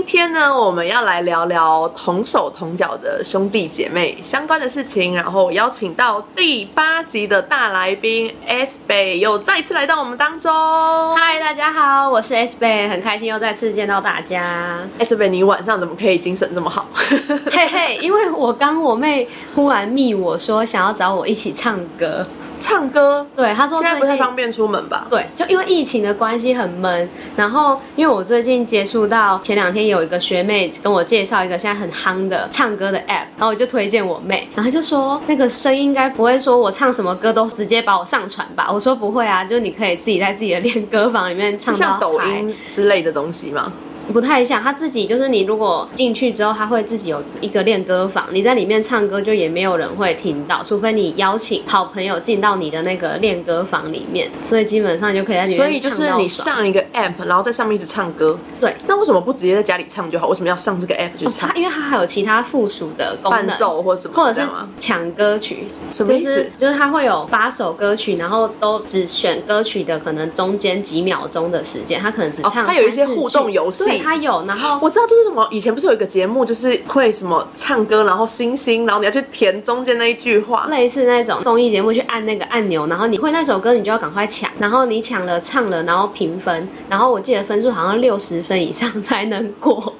今天呢，我们要来聊聊同手同脚的兄弟姐妹相关的事情。然后邀请到第八集的大来宾 S 北又再次来到我们当中。嗨，大家好，我是 S 贝，很开心又再次见到大家。S 北，你晚上怎么可以精神这么好？嘿嘿，因为我刚我妹忽然密我说想要找我一起唱歌，唱歌，对，他说现在不太方便出门吧？对，就因为疫情的关系很闷，然后因为我最近接触到前两天有一个学妹跟我介绍一个现在很夯的唱歌的 app，然后我就推荐我妹，然后她就说那个声音应该不会说我唱什么歌都直接把我上传吧？我说不会啊，就你可以自己在自己的练歌房里面唱到像抖音之类的东西吗？不太像，他自己就是你如果进去之后，他会自己有一个练歌房，你在里面唱歌就也没有人会听到，除非你邀请好朋友进到你的那个练歌房里面，所以基本上就可以在里面所以就是你上一个 app，然后在上面一直唱歌。对。那为什么不直接在家里唱就好？为什么要上这个 app 去唱他？因为它还有其他附属的功伴，奏或什么或者是抢歌曲，什么意思就是就是它会有八首歌曲，然后都只选歌曲的可能中间几秒钟的时间，它可能只唱、哦它有一些互动游戏对，他有，然后我知道就是什么，以前不是有一个节目，就是会什么唱歌，然后星星，然后你要去填中间那一句话。类似那种综艺节目去按那个按钮，然后你会那首歌，你就要赶快抢，然后你抢了唱了，然后评分，然后我记得分数好像六十分以上才能过。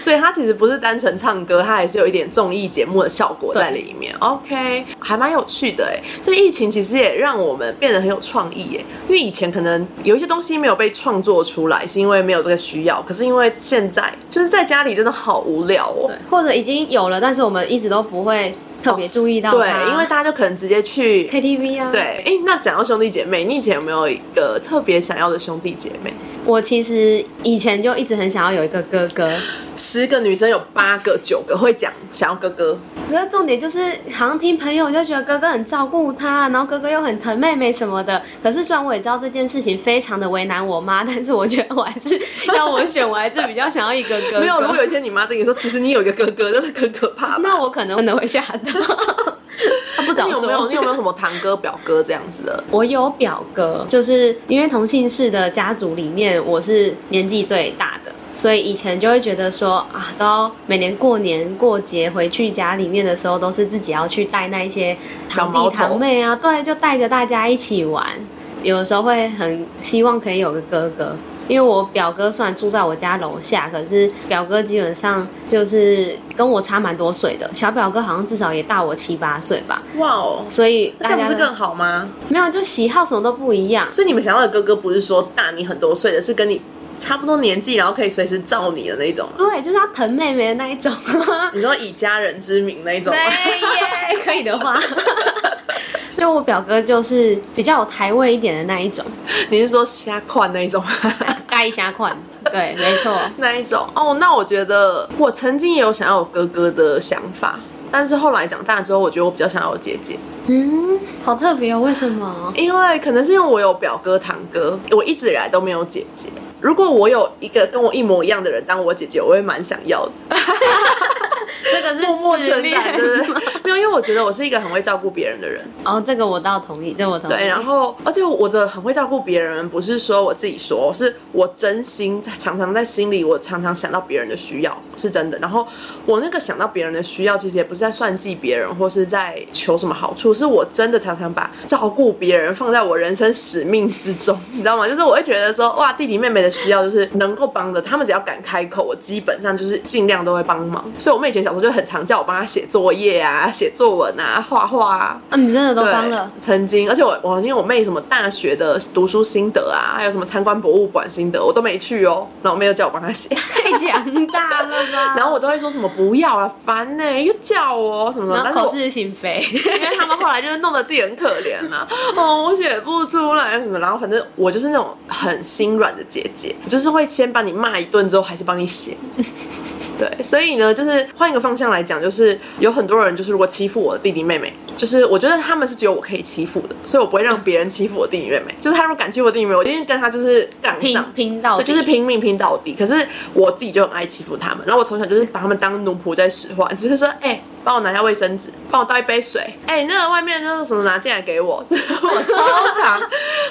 所以它其实不是单纯唱歌，它还是有一点综艺节目的效果在里面。OK，还蛮有趣的哎。所以疫情其实也让我们变得很有创意哎，因为以前可能有一些东西没有被创作出来，是因为没有这个需要。可是因为现在就是在家里真的好无聊哦。对，或者已经有了，但是我们一直都不会特别注意到它、对，因为大家就可能直接去 KTV 啊。对，，哎，那讲到兄弟姐妹，你以前有没有一个特别想要的兄弟姐妹？我其实以前就一直很想要有一个哥哥，十个女生有八个、九个会讲想要哥哥，可是重点就是好像听朋友就觉得哥哥很照顾他，然后哥哥又很疼妹妹什么的。可是虽然我也知道这件事情非常的为难我妈，但是我觉得我还是 要我选，我还是比较想要一个哥哥。没有。如果有一天你妈跟你说，其实你有一个哥哥，就是很可怕？那我可能真的会吓到。他 不早说。你有没有你有没有什么堂哥、表哥这样子的？我有表哥，就是因为同姓氏的家族里面，我是年纪最大的，所以以前就会觉得说啊，都要每年过年过节回去家里面的时候，都是自己要去带那些堂弟小毛头堂妹啊，对，就带着大家一起玩。有的时候会很希望可以有个哥哥。因为我表哥虽然住在我家楼下，可是表哥基本上就是跟我差蛮多岁的，小表哥好像至少也大我七八岁吧，哇哦，所以大家都那不是更好吗？没有就喜好什么都不一样。所以你们想要的哥哥不是说大你很多岁的，是跟你差不多年纪，然后可以随时照你的那种。对，就是他疼妹妹的那一种。你说以家人之名那一种对？耶，可以的话，就我表哥就是比较有台味一点的那一种，你是说瞎款那一种？盖一下款。对，没错。那一种哦，那我觉得我曾经也有想要有哥哥的想法，但是后来长大之后，我觉得我比较想要有姐姐，嗯，好特别哦，为什么？因为可能是因为我有表哥堂哥，我一直以来都没有姐姐。如果我有一个跟我一模一样的人当我姐姐，我也蛮想要的。这个是默默自存在，恋对不对？没有，因为我觉得我是一个很会照顾别人的人。哦，这个我倒同意，这我同意。对，然后而且我的很会照顾别人，不是说我自己说，是我真心在常常在心里，我常常想到别人的需要，是真的。然后我那个想到别人的需要，其实也不是在算计别人，或是在求什么好处，是我真的常常把照顾别人放在我人生使命之中，你知道吗？就是我会觉得说，哇，弟弟妹妹的需要就是能够帮的，他们只要敢开口，我基本上就是尽量都会帮忙。所以我妹以前小时候就很常叫我帮他写作业啊、写作文啊、画画啊。啊，你真的都，帮了。曾经，而且我我因为我妹什么大学的读书心得啊，还有什么参观博物馆心得，我都没去哦。然后我妹又叫我帮她写，太强大了吧！然后我都会说什么不要了，烦呢、又叫我什么的。然后口但是心非，因为他们后来就是弄得自己很可怜呐、哦，我写不出来什么，然后反正我就是那种很心软的姐姐，就是会先把你骂一顿之后，还是帮你写。对，所以呢，就是换一个方向来讲，就是有很多人就是如果欺负我的弟弟妹妹，就是我觉得他们是只有我可以欺负的，所以我不会让别人欺负我弟弟妹妹。就是他如果敢欺负我弟弟妹妹，我一定跟他就是杠上。拼到底就是拼命拼到底。可是我自己就很爱欺负他们，然后我从小就是把他们当奴仆在使唤，就是说，哎、帮我拿下卫生纸，帮我倒一杯水，哎、那个外面那个什么拿进来给我，我超常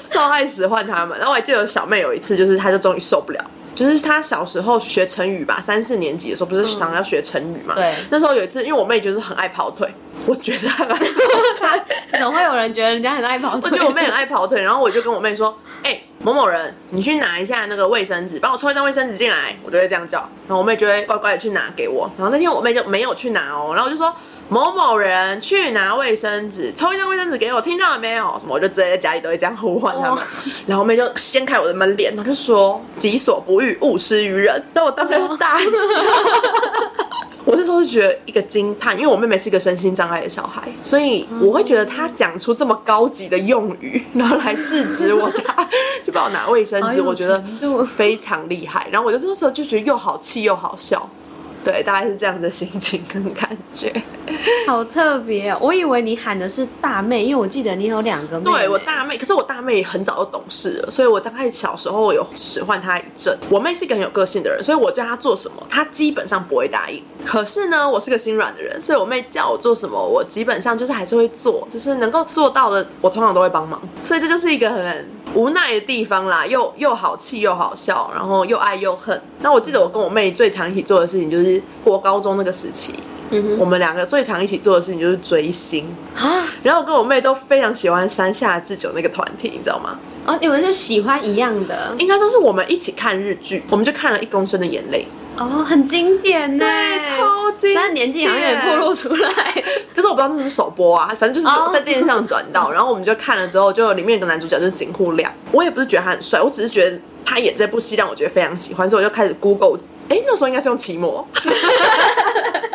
超爱使唤他们。然后我还记得小妹有一次，就是她就终于受不了。就是他小时候学成语吧，三四年级的时候不是常常要学成语嘛？对那时候有一次，因为我妹就是很爱跑腿，我觉得她很 爱跑腿，总会有人觉得人家很爱跑腿。我觉得我妹很爱跑腿，然后我就跟我妹说：“哎、某某人，你去拿一下那个卫生纸，帮我抽一张卫生纸进来。”我就会这样叫，然后我妹就会乖乖的去拿给我。然后那天我妹就没有去拿哦，然后我就说：“ 某某人去拿卫生纸，抽一张卫生纸给我，听到了没有？”什么，我就直接在家里都会这样呼唤他们哇。然后我妹就掀开我的门帘，然后就说：“己所不欲，勿施于人。”那我当时就大笑。我那时候是觉得一个惊叹，因为我妹妹是一个身心障碍的小孩，所以我会觉得她讲出这么高级的用语，然后来制止我家，就帮我拿卫生纸，我觉得非常厉害。然后我就那时候就觉得又好气又好笑，对，大概是这样的心情跟感觉。好特别哦！我以为你喊的是大妹，因为我记得你有两个妹妹。对我大妹，可是我大妹很早就懂事了，所以我大概小时候有使唤她一阵。我妹是一个很有个性的人，所以我叫她做什么，她基本上不会答应。可是呢，我是个心软的人，所以我妹叫我做什么，我基本上就是还是会做，就是能够做到的，我通常都会帮忙。所以这就是一个很无奈的地方啦，又又好气又好笑，然后又爱又恨。那我记得我跟我妹最常一起做的事情，就是过高中那个时期，我们两个最常一起做的事情就是追星。啊然后我跟我妹都非常喜欢山下智久那个团体，你知道吗？哦，你们就喜欢一样的应该说是我们一起看日剧，我们就看了一公升的眼泪，哦，很经典呢，超经典但年纪好像有点暴露出来。可是我不知道那是不是首播啊，反正就是哦在电视上转到，然后我们就看了之后，就里面有个男主角就是井户亮，我也不是觉得他很帅，我只是觉得他演这部戏让我觉得非常喜欢，所以我就开始 Google，哎，那时候应该是用奇摩。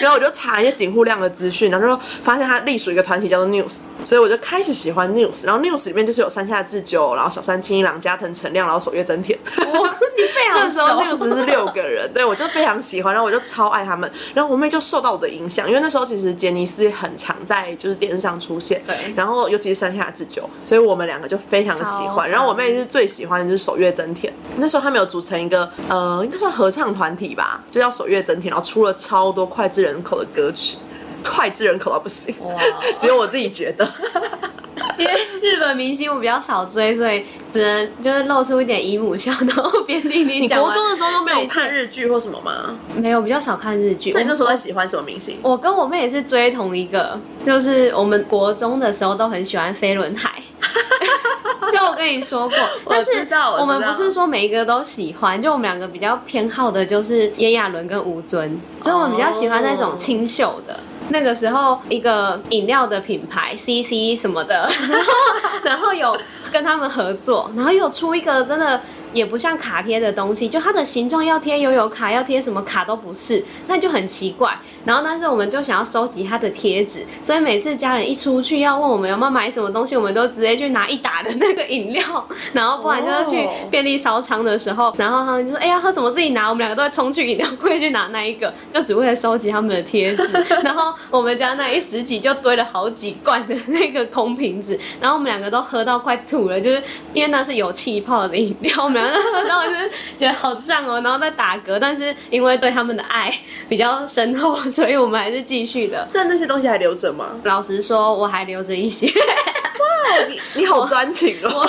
然后我就查一些井户亮的资讯，然后就发现他隶属一个团体叫做 News，所以我就开始喜欢 News。然后 News 里面就是有山下智久，然后小山青一郎、加藤成亮，然后守月真田。哇，你非常 那时候熟 news 是六个人，对我就非常喜欢，然后我就超爱他们，然后我妹就受到我的影响，因为那时候其实杰尼斯很常在就是电视上出现，对然后尤其是山下智久，所以我们两个就非常喜欢，然后我妹是最喜欢的就是守月真田，那时候他们有组成一个呃应该算合唱团体吧，就叫守月真田，然后出了超多脍炙人口的歌曲，脍炙人口到不行，只有我自己觉得。因为日本明星我比较少追，所以只能就是露出一点姨母笑，然后边听你你国。中的时候都没有看日剧或什么吗？没有比较少看日剧，那你那时候喜欢什么明星？我跟我妹也是追同一个，就是我们国中的时候都很喜欢飞轮海。就我跟你说过，但是我们不是说每一个都喜欢，就我们两个比较偏好的就是炎亚纶跟吴尊，所以我们比较喜欢那种清秀的。那个时候，一个饮料的品牌 CC 什么的，然后然后有跟他们合作，然后又出一个真的也不像卡贴的东西，就它的形状要贴悠游卡，要贴什么卡都不是，那就很奇怪。然后但是我们就想要收集它的贴纸，所以每次家人一出去要问我们有没有买什么东西，我们都直接去拿一打的那个饮料，然后不然就是去哦便利商场的时候，然后他们就说：“哎、呀，喝什么自己拿。”我们两个都会冲去饮料柜去拿那一个，就只为了收集他们的贴纸。然后我们家那一十几就堆了好几罐的那个 空瓶子，然后我们两个都喝到快吐了，就是因为那是有气泡的饮料，我们两个喝到就是觉得好胀哦，然后再打嗝，但是因为对他们的爱比较深厚，所以我们还是继续的。那那些东西还留着吗？老实说，我还留着一些。哇你你好专情哦！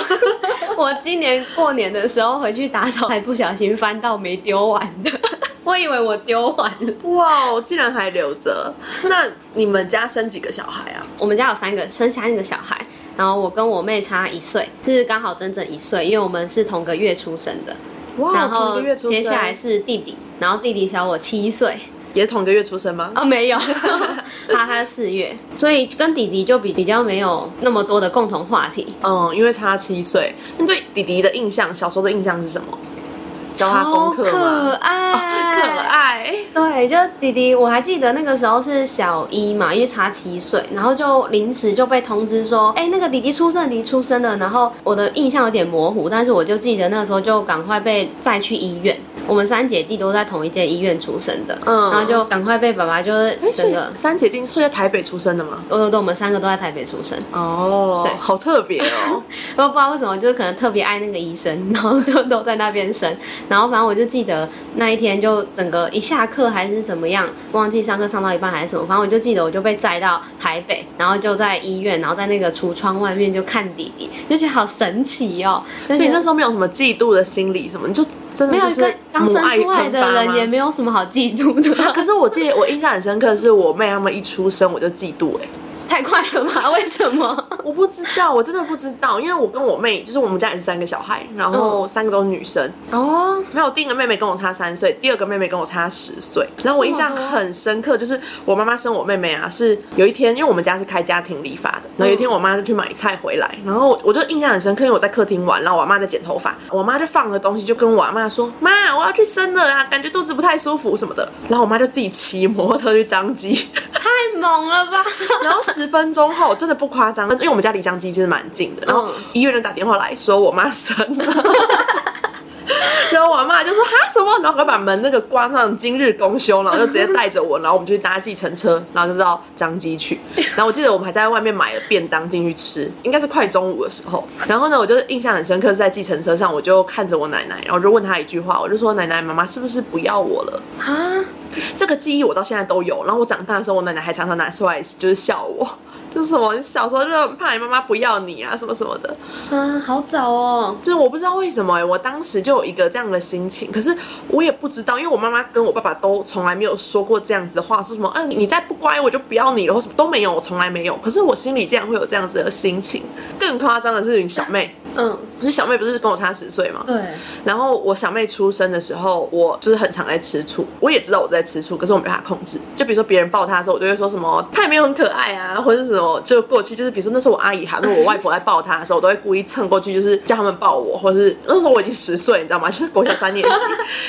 我今年过年的时候回去打扫，还不小心翻到没丢完的，我以为我丢完了。哇我，竟然还留着。那你们家生几个小孩啊？我们家有三个，生三个小孩，然后我跟我妹差一岁，就是刚好整整一岁，因为我们是同个月出生的。哇同然后个月出生接下来是弟弟，然后弟弟小我七岁。也是同个月出生吗？哦，没有，他他四月，所以跟弟弟就比比较没有那么多的共同话题。嗯，因为差七岁。那对弟弟的印象，小时候的印象是什么？教他功课超可吗？爱，可爱。爱。对，就弟弟，我还记得那个时候是小一嘛，因为差七岁，然后就临时就被通知说，哎，那个弟弟出生，弟弟出生了。然后我的印象有点模糊，但是我就记得那个时候就赶快被载去医院。我们三姐弟都在同一间医院出生的，嗯，然后就赶快被爸爸就是整个三姐弟是在台北出生的吗？对对对，我们三个都在台北出生。哦，对，好特别哦。我不知道为什么，就是可能特别爱那个医生，然后就都在那边生。然后反正我就记得那一天就整个一下课还是怎么样，忘记上课上到一半还是什么，反正我就记得我就被载到台北，然后就在医院，然后在那个橱窗外面就看弟弟，就觉得好神奇哦。所以那时候没有什么嫉妒的心理什么，就。没有跟刚生出来的人也没有什么好嫉妒的。可是我记得我印象很深刻，是我妹他们一出生我就嫉妒哎。太快了吧？为什么？我不知道，我真的不知道。因为我跟我妹，就是我们家也是三个小孩，然后三个都是女生哦。然后我第一个妹妹跟我差三岁，第二个妹妹跟我差十岁。然后我印象很深刻，就是我妈妈生我妹妹啊，是有一天，因为我们家是开家庭理发的，然后有一天我妈就去买菜回来，然后我就印象很深刻，因为我在客厅玩，然后我妈在剪头发，我妈就放了东西，就跟我妈说：“妈，我要去生了啊，感觉肚子不太舒服什么的。”然后我妈就自己骑摩托车去张机，太猛了吧？然后十分钟后，真的不夸张，因为我们家离江机其实蛮近的。然后医院就打电话来说我妈生了，然后我妈就说哈什么？然后我把门那个关上，今日公休，然后就直接带着我，然后我们就去搭计程车，然后就到张机去。然后我记得我们还在外面买了便当进去吃，应该是快中午的时候。然后呢，我就印象很深刻，是在计程车上，我就看着我奶奶，然后就问她一句话，我就说奶奶妈妈是不是不要我了？啊，这个记忆我到现在都有。然后我长大的时候，我奶奶还常常拿出来就是笑我。就是什么？你小时候就很怕你妈妈不要你啊，什么什么的。啊，好早哦。就是我不知道为什么哎，我当时就有一个这样的心情。可是我也不知道，因为我妈妈跟我爸爸都从来没有说过这样子的话，说什么嗯，你再不乖我就不要你了，或什么都没有，我从来没有。可是我心里竟然会有这样子的心情。更夸张的是，小妹，嗯，可是小妹不是跟我差十岁吗？对。然后我小妹出生的时候，我就是很常在吃醋。我也知道我在吃醋，可是我没办法控制。就比如说别人抱她的时候，我就会说什么她也没有很可爱啊，或者什么。就过去，就是比如说那时候我阿姨还是我外婆在抱她的时候，我都会故意蹭过去，就是叫他们抱我，或者是那时候我已经十岁，你知道吗？就是国小三年级，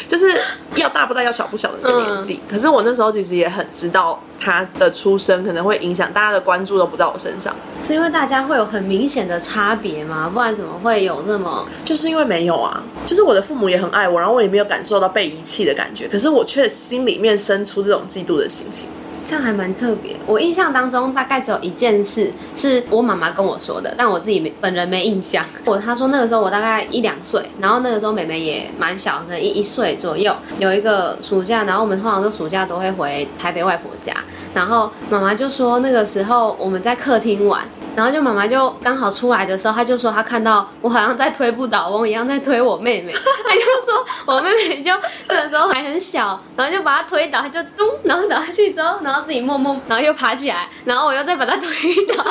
就是要大不大要小不小的一个年纪。可是我那时候其实也很知道他的出生可能会影响大家的关注都不在我身上，是因为大家会有很明显的差别吗？不然怎么会有这么？就是因为没有啊，就是我的父母也很爱我，然后我也没有感受到被遗弃的感觉，可是我却心里面生出这种嫉妒的心情。这样还蛮特别。我印象当中大概只有一件事是我妈妈跟我说的，但我自己没本人没印象。我她说那个时候我大概一两岁，然后那个时候妹妹也蛮小，可能一一岁左右。有一个暑假，然后我们通常都暑假都会回台北外婆家，然后妈妈就说那个时候我们在客厅玩。然后就妈妈就刚好出来的时候，她就说她看到我好像在推不倒翁一样在推我妹妹，她就说我妹妹就那个时候还很小，然后就把她推倒，她就咚，然后倒下去之后，然后自己默默，然后又爬起来，然后我又再把她推倒，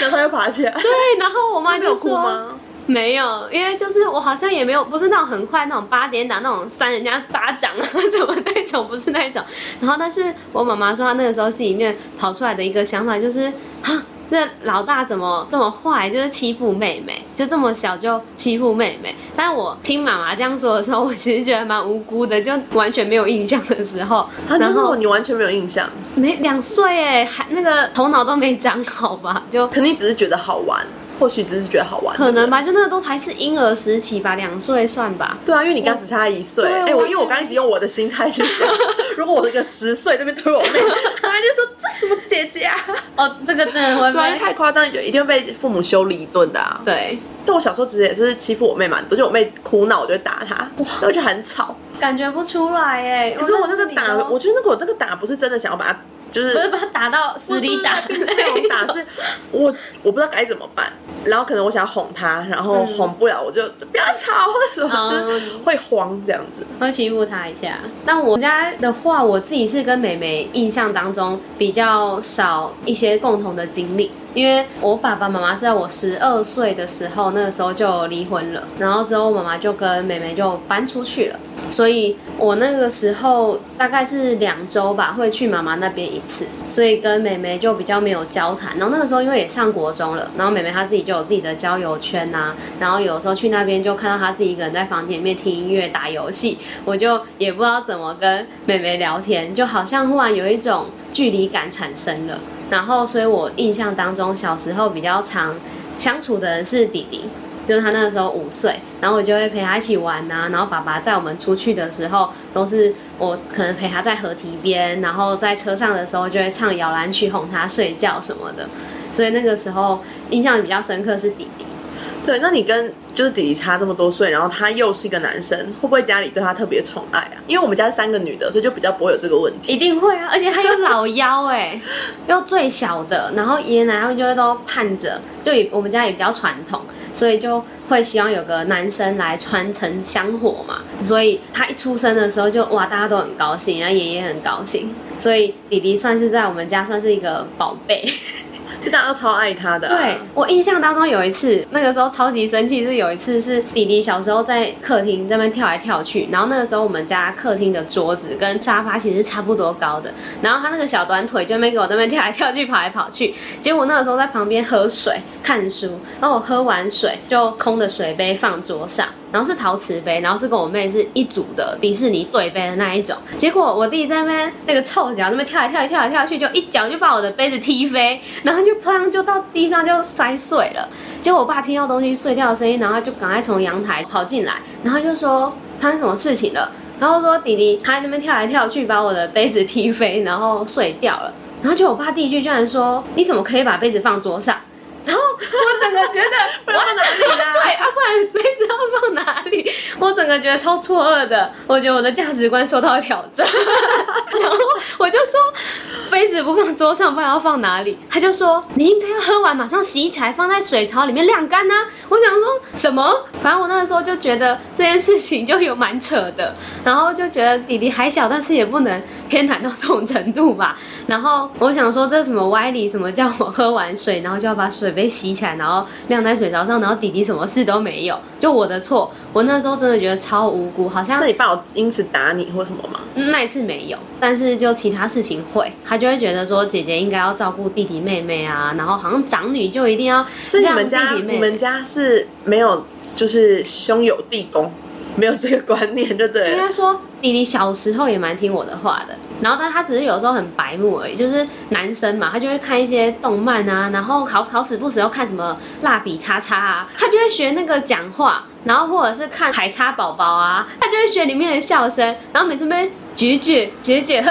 然后她又爬起来。对，然后我妈就说没有，因为就是我好像也没有不是那种很快那种八点档那种扇人家巴掌啊什么那种，不是那种。然后但是我妈妈说她那个时候心里面跑出来的一个想法就是啊。这老大怎么这么坏？就是欺负妹妹，就这么小就欺负妹妹。但我听妈妈这样说的时候，我其实觉得蛮无辜的，就完全没有印象的时候。然后你完全没有印象？没两岁哎，还那个头脑都没长好吧？就肯定只是觉得好玩。或许只是觉得好玩，可能吧，就那个都还是婴儿时期吧，两岁算吧。对啊，因为你刚只差一岁。哎，我因为我刚刚一直用我的心态去想，如果我这个十岁这边推我妹，就说这什么姐姐啊？哦，这个真的会，对，太夸张，就一定会被父母修理一顿的啊。对，但我小时候其实也是欺负我妹蛮多，就我妹哭闹，我就打她，哇，我就很吵，感觉不出来哎。可是我那个打，我觉得那个我那个打不是真的想要把她。就是不是把他打到死里打，那种打 是，我我不知道该怎么办，然后可能我想哄他，然后哄不了，我就不要吵或者什么，就会慌这样子，会欺负他一下。但我家的话，我自己是跟美美印象当中比较少一些共同的经历，因为我爸爸妈妈在我十二岁的时候，那个时候就离婚了，然后之后妈妈就跟美美就搬出去了。所以我那个时候大概是两周吧，会去妈妈那边一次，所以跟妹妹就比较没有交谈。然后那个时候因为也上国中了，然后妹妹她自己就有自己的交友圈呐、然后有时候去那边就看到她自己一个人在房间里面听音乐、打游戏，我就也不知道怎么跟妹妹聊天，就好像忽然有一种距离感产生了。然后，所以我印象当中小时候比较常相处的人是弟弟。就是他那个时候五岁，然后我就会陪他一起玩呐、然后爸爸在我们出去的时候，都是我可能陪他在河堤边，然后在车上的时候就会唱摇篮曲哄他睡觉什么的，所以那个时候印象比较深刻是弟弟。对，那你跟就是弟弟差这么多岁，然后他又是一个男生，会不会家里对他特别宠爱啊？因为我们家三个女的，所以就比较不会有这个问题。一定会啊，而且他又老幺哎、又最小的，然后爷爷奶奶他们就会都盼着，就我们家也比较传统，所以就会希望有个男生来传承香火嘛。所以他一出生的时候就哇，大家都很高兴，然后爷爷很高兴，所以弟弟算是在我们家算是一个宝贝。就大家都超爱他的、对我印象当中有一次，那个时候超级生气，是有一次是弟弟小时候在客厅这边跳来跳去，然后那个时候我们家客厅的桌子跟沙发其实是差不多高的，然后他那个小短腿就没给我在那边跳来跳去、跑来跑去，结果那个时候在旁边喝水看书，然后我喝完水就空的水杯放桌上。然后是陶瓷杯，然后是跟我妹是一组的迪士尼对杯的那一种。结果我弟在那边那个臭脚那边跳来跳去跳来跳去，就一脚就把我的杯子踢飞，然后就砰就到地上就摔碎了。结果我爸听到东西碎掉的声音，然后就赶快从阳台跑进来，然后就说发生什么事情了，然后说弟弟他在那边跳来跳去，把我的杯子踢飞，然后碎掉了。然后就我爸第一句居然说：“你怎么可以把杯子放桌上？”然后我整个觉得不然 放哪里啦？对，啊，不然杯子要放哪里？我整个觉得超错愕的，我觉得我的价值观受到挑战。然后我就说，杯子不放桌上，不然要放哪里？他就说，你应该要喝完马上洗起来，放在水槽里面晾干呐、我想说什么？反正我那个时候就觉得这件事情就有蛮扯的，然后就觉得弟弟还小，但是也不能偏袒到这种程度吧。然后我想说，这什么歪理？什么叫我喝完水，然后就要把水杯洗起来，然后晾在水槽上，然后弟弟什么事都没有，就我的错。我那时候真的觉得超无辜，好像那你爸有因此打你或什么吗？那一次没有，但是就其他事情会，他就会觉得说姐姐应该要照顾弟弟妹妹啊，然后好像长女就一定要所以你们家你们家是没有就是兄友弟恭，没有这个观念，就对了。应该说弟弟小时候也蛮听我的话的，然后但他只是有时候很白目而已，就是男生嘛，他就会看一些动漫啊，然后好好死不死要看什么蜡笔叉叉啊，他就会学那个讲话，然后或者是看海叉宝宝啊，他就会学里面的笑声，然后每次被举举举举，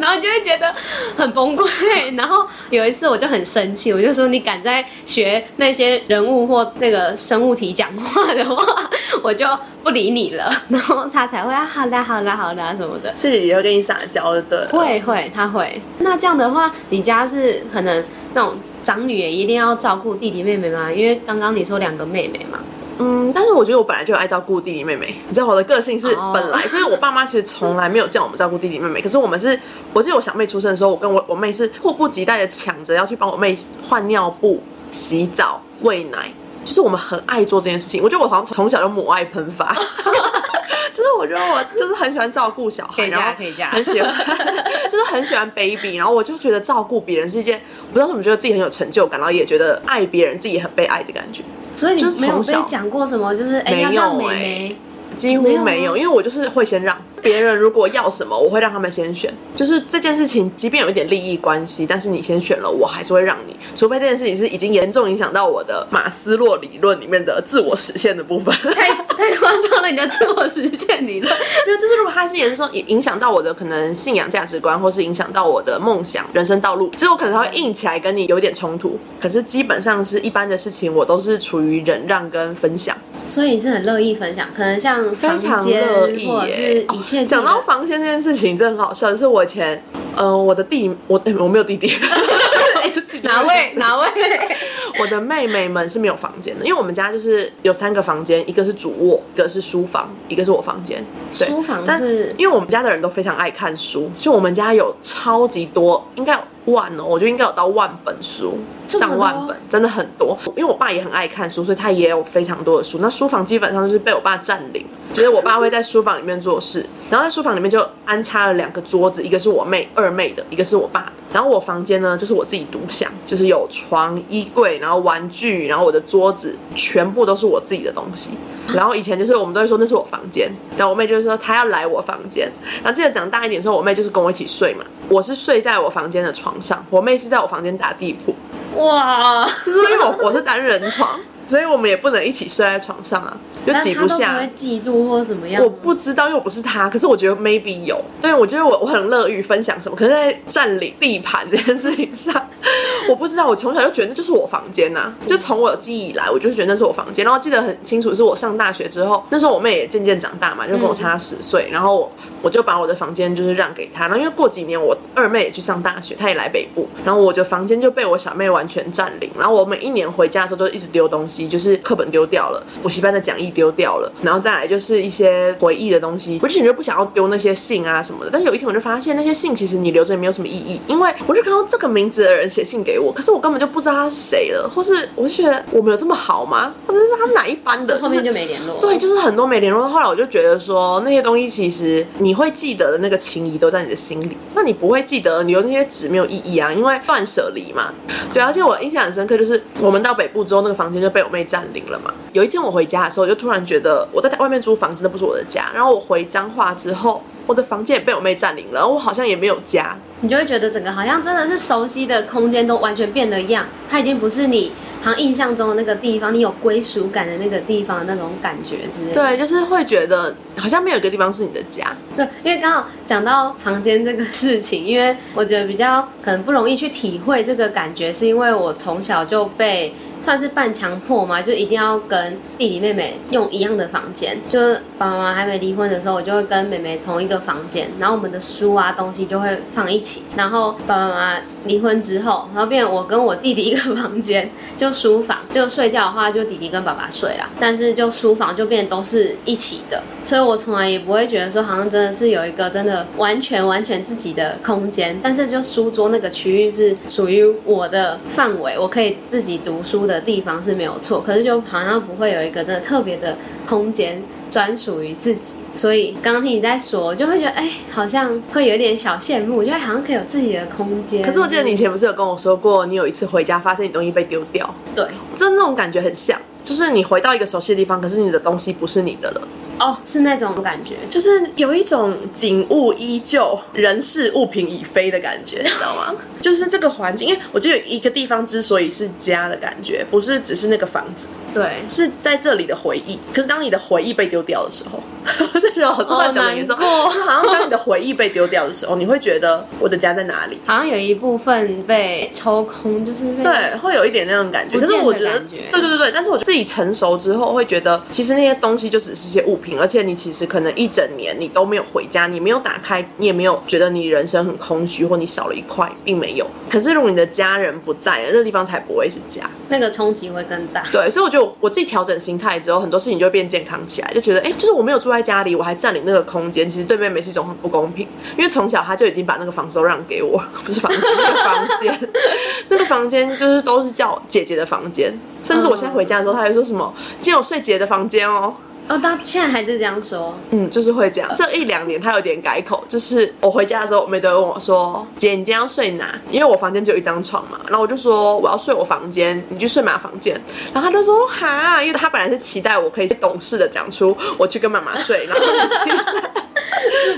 然后就会觉得很崩溃。然后有一次我就很生气，我就说你敢在学那些人物或那个生物体讲话的话，我就不理你了。然后他才会啊，好啦好啦好啦什么的。所以姐姐会跟你撒娇，就对了。会会，他会。那这样的话，你家是可能那种长女也一定要照顾弟弟妹妹吗？因为刚刚你说两个妹妹嘛。嗯，但是我觉得我本来就有爱照顾弟弟妹妹，你知道我的个性是哦本来，所以我爸妈其实从来没有叫我们照顾弟弟妹妹。可是我们是，我记得我小妹出生的时候，我跟我我妹是迫不及待的抢着要去帮我妹换尿布、洗澡、喂奶，就是我们很爱做这件事情。我觉得我好像从小就母爱喷发，就是我觉得我就是很喜欢照顾小孩，然后可以很喜欢，就是很喜欢 baby，然后我就觉得照顾别人是一件，我不知道怎么觉得自己很有成就感，然后也觉得爱别人，自己也很被爱的感觉。所以你没有被讲过什么，就是哎、欸要让妹妹。几乎没有因为我就是会先让别人，如果要什么，我会让他们先选。就是这件事情，即便有一点利益关系，但是你先选了，我还是会让你，除非这件事情是已经严重影响到我的马斯洛理论里面的自我实现的部分。太太夸张了，你的自我实现理论。没有，就是如果它是严重影影响到我的可能信仰价值观，或是影响到我的梦想、人生道路，其实我可能还会硬起来跟你有一点冲突。可是基本上是一般的事情，我都是处于忍让跟分享。所以你是很乐意分享，可能像房非常间乐意或者是耶。一切自己的讲到房间这件事情，真的很好笑。就是我以前，嗯、我的弟，我我没有弟弟，哪位哪位？我的妹妹们是没有房间的，因为我们家就是有三个房间，一个是主卧，一个是书房，一个是我房间。对书房但是因为我们家的人都非常爱看书，就我们家有超级多，应该有万哦，我觉得应该有到万本书，上万本，真的很多。因为我爸也很爱看书，所以他也有非常多的书。那书房基本上就是被我爸占领，就是我爸会在书房里面做事，然后在书房里面就安插了两个桌子，一个是我妹二妹的，一个是我爸的。然后我房间呢，就是我自己独享，就是有床、衣柜，然后玩具，然后我的桌子，全部都是我自己的东西。然后以前就是我们都会说那是我房间，然后我妹就是说她要来我房间。然后记得长大一点的时候，我妹就是跟我一起睡嘛，我是睡在我房间的床上，我妹是在我房间打地铺，哇，就是因为我我是单人床，所以我们也不能一起睡在床上啊，就挤不下。嫉妒或怎么样？我不知道，因为我不是他，可是我觉得 maybe 有。对，我觉得我我很乐于分享什么，可是在占领地盘这件事情上，我不知道。我从小就觉得那就是我房间呐、就从我有记忆以来，我就觉得那是我房间。然后记得很清楚，是我上大学之后，那时候我妹也渐渐长大嘛，就跟我差十岁，然后我就把我的房间就是让给她。然后因为过几年我二妹也去上大学，她也来北部，然后我的房间就被我小妹完全占领。然后我每一年回家的时候都一直丢东西，就是课本丢掉了，补习班的讲义丢掉了，然后再来就是一些回忆的东西。我之前就不想要丢那些信啊什么的，但是有一天我就发现那些信其实你留着也没有什么意义，因为我就看到这个名字的人写信给我，可是我根本就不知道他是谁了，或是我就觉得我们有这么好吗？或者是他是哪一班的？后面就没联络。对，就是很多没联络。后来我就觉得说，那些东西其实你会记得的那个情谊都在你的心里，那你不会记得，你留那些纸没有意义啊，因为断舍离嘛。对，而且我印象很深刻，就是我们到北部之后，那个房间就被我妹占领了嘛。有一天我回家的时候，我就突然觉得我在外面租房子，那不是我的家。然后我回彰化之后，我的房间也被我妹占领了，我好像也没有家。你就会觉得整个好像真的是熟悉的空间都完全变了样，它已经不是你好像印象中的那个地方，你有归属感的那个地方的那种感觉之类的。对，就是会觉得好像没有一个地方是你的家。对，因为刚好讲到房间这个事情，因为我觉得比较可能不容易去体会这个感觉，是因为我从小就被算是半强迫嘛，就一定要跟弟弟妹妹用一样的房间。就是爸爸妈妈还没离婚的时候，我就会跟妹妹同一个个房间，然后我们的书啊东西就会放一起。然后爸爸妈妈离婚之后，然后变我跟我弟弟一个房间，就书房，就睡觉的话就弟弟跟爸爸睡啦，但是就书房就变都是一起的，所以我从来也不会觉得说好像真的是有一个真的完全完全自己的空间，但是就书桌那个区域是属于我的范围，我可以自己读书的地方是没有错，可是就好像不会有一个真的特别的空间。专属于自己，所以刚刚听你在说，就会觉得哎，好像会有点小羡慕，觉得好像可以有自己的空间。可是我记得你以前不是有跟我说过，你有一次回家发现你东西被丢掉，对。真那种感觉很像，就是你回到一个熟悉的地方，可是你的东西不是你的了，哦，是那种感觉。就是有一种景物依旧，人事物品已非的感觉，你知道吗？就是这个环境，因为我觉得有一个地方之所以是家的感觉，不是只是那个房子，对，是在这里的回忆。可是当你的回忆被丢掉的时候，这时候话讲的严重，难过就好像当你的回忆被丢掉的时候，你会觉得我的家在哪里？好像有一部分被抽空，就是被对，会有一点那种感觉。可是我觉得，对对对对，但是我自己成熟之后会觉得，其实那些东西就只是些物品，而且你其实可能一整年你都没有回家，你没有打开，你也没有觉得你人生很空虚或你少了一块，并没有。可是如果你的家人不在了，那个地方才不会是家。那个冲击会更大。对，所以我觉得我自己调整心态之后，很多事情就会变健康起来，就觉得，哎，就是我没有住在家里，我还占领那个空间，其实对妹妹是一种很不公平，因为从小她就已经把那个房子都让给我，不是房子，那个房间，那个房间就是都是叫姐姐的房间，甚至我现在回家的时候，她还说什么，今天我睡姐的房间哦。哦，到现在还是这样说。嗯，就是会这样。这一两年他有点改口，就是我回家的时候，我妹都会问我说：“姐，你今天要睡哪？”因为我房间只有一张床嘛，然后我就说我要睡我房间，你去睡妈房间。然后他就说：“哈，因为他本来是期待我可以懂事的讲出我去跟妈妈睡，然后你自己睡。”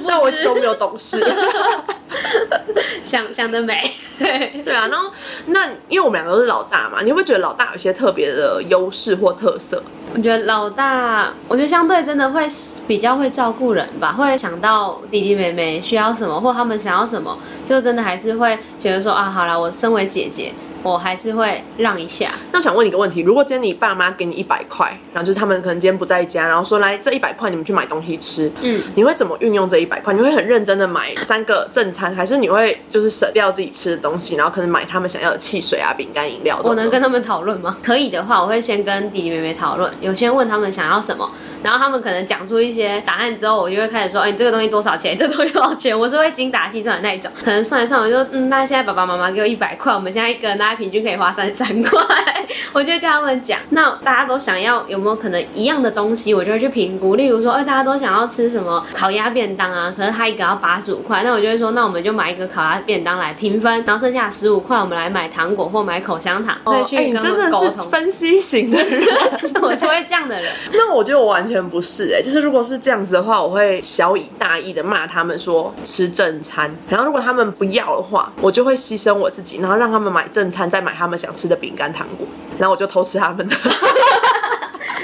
但我一直都没有懂事。想想得美。对啊，然后那因为我们两个都是老大嘛，你会不会觉得老大有一些特别的优势或特色？我觉得老大，我我觉得相对真的会比较会照顾人吧，会想到弟弟妹妹需要什么，或他们想要什么，就真的还是会觉得说啊，好了，我身为姐姐，我还是会让一下。那我想问你一个问题：如果今天你爸妈给你一百块，然后就是他们可能今天不在家，然后说来这一百块你们去买东西吃，嗯，你会怎么运用这一百块？你会很认真的买三个正餐，还是你会就是舍掉自己吃的东西，然后可能买他们想要的汽水啊、饼干、饮料？我能跟他们讨论吗？可以的话，我会先跟弟弟妹妹讨论，有先问他们想要什么，然后他们可能讲出一些答案之后，我就会开始说，哎、你这个东西多少钱？这个东西多少钱？我是会精打细算的那一种，可能算一算，我就嗯，那现在爸爸妈妈给我一百块，我们现在一个人大概平均可以花三十三块，我就叫他们讲。那大家都想要有没有可能一样的东西，我就会去评估。例如说，哎、大家都想要吃什么烤鸭便当啊，可是他一个要八十五块，那我就会说，那我们就买一个烤鸭便当来平分，然后剩下十五块我们来买糖果或买口香糖，哎你真的是。分析型的人。我是会这样的人，那我觉得我完全不是哎、就是如果是这样子的话，我会小以大义的骂他们说吃正餐，然后如果他们不要的话，我就会牺牲我自己，然后让他们买正餐，再买他们想吃的饼干糖果，然后我就偷吃他们的。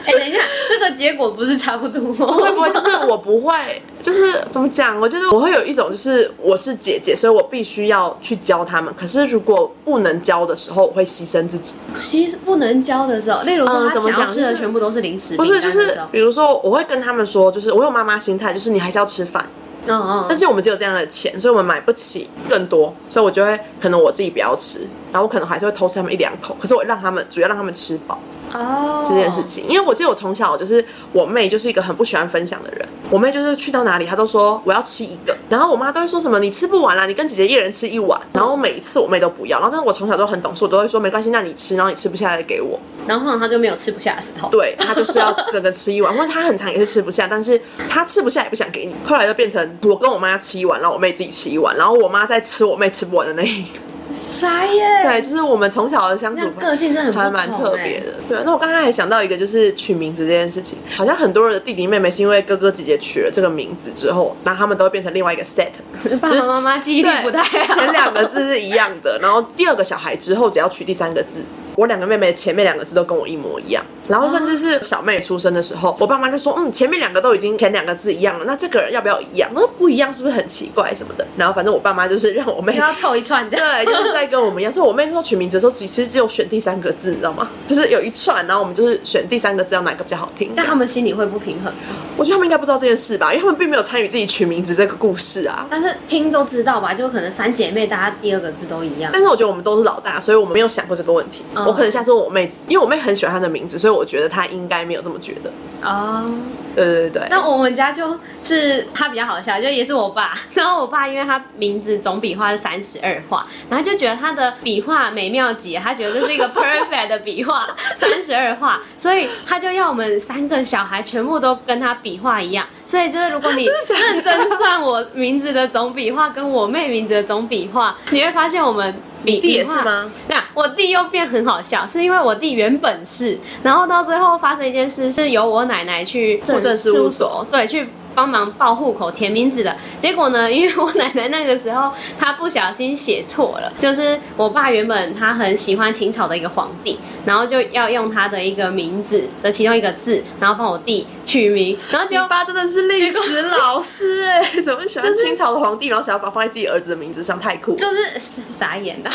哎、等一下，这个结果不是差不多吗？会不会就是我不会，就是怎么讲？我觉得我会有一种就是我是姐姐，所以我必须要去教他们。可是如果不能教的时候，我会牺牲自己。其实不能教的时候，例如说怎么想要吃的讲就是全部都是零食，不是，就是比如说，我会跟他们说，就是我有妈妈心态，就是你还是要吃饭。嗯嗯，但是我们只有这样的钱，所以我们买不起更多，所以我就会可能我自己不要吃，然后我可能还是会偷吃他们一两口，可是我让他们主要让他们吃饱哦。这件事情，因为我记得我从小就是我妹就是一个很不喜欢分享的人，我妹就是去到哪里她都说我要吃一个，然后我妈都会说什么你吃不完啦，你跟姐姐一人吃一碗，然后每一次我妹都不要，然后但是我从小都很懂事，我都会说没关系，那你吃，然后你吃不下来给我，然后通常她就没有吃不下的时候，对她就是要整个吃一碗，或者她很长也是吃不下，但是她吃不下也不想给你，后来就变成我跟我妈吃一碗，然后我妹自己吃一碗，然后我妈在吃我妹吃不完的那一个。傻耶，对，就是我们从小的相那处个性真的还蛮特别的。对，那我刚刚还想到一个，就是取名字这件事情，好像很多人的弟弟妹妹是因为哥哥姐姐取了这个名字之后，那他们都会变成另外一个 set。爸爸妈妈记忆力不太好，前两个字是一样的，然后第二个小孩之后只要取第三个字。我两个妹妹前面两个字都跟我一模一样，然后甚至是小妹出生的时候，我爸妈就说，嗯，前面两个都已经前两个字一样了，那这个人要不要一样？那不一样是不是很奇怪什么的？然后反正我爸妈就是让我妹要凑一串这样。对，就是在跟我们一样。所以我妹那时候取名字的时候，其实只有选第三个字，你知道吗？就是有一串，然后我们就是选第三个字，要哪个比较好听。但他们心里会不平衡，我觉得他们应该不知道这件事吧，因为他们并没有参与自己取名字这个故事啊。但是听都知道吧？就可能三姐妹大家第二个字都一样。但是我觉得我们都是老大，所以我们没有想过这个问题。嗯我可能下次问我妹，因为我妹很喜欢她的名字，所以我觉得他应该没有这么觉得。哦，对对对对，那我们家就是他比较好笑，就也是我爸。然后我爸因为他名字总笔画是三十二画，然后就觉得他的笔画美妙极，他觉得这是一个 perfect 的笔画，三十二画，所以他就要我们三个小孩全部都跟他笔画一样。所以就是如果你 认真算我名字的总笔画跟我妹名字的总笔画，你会发现我们笔你弟也是吗？那我弟又变很好笑，是因为我弟原本是，然后到最后发生一件事，是由我奶奶去户政事务所对，去帮忙报户口填名字的。结果呢，因为我奶奶那个时候她不小心写错了，就是我爸原本他很喜欢清朝的一个皇帝，然后就要用他的一个名字的其中一个字，然后帮我弟取名，然后结果你爸真的是历史老师哎、怎么会喜欢就是清朝的皇帝，然后想要把放在自己儿子的名字上，太酷。就是傻傻眼的，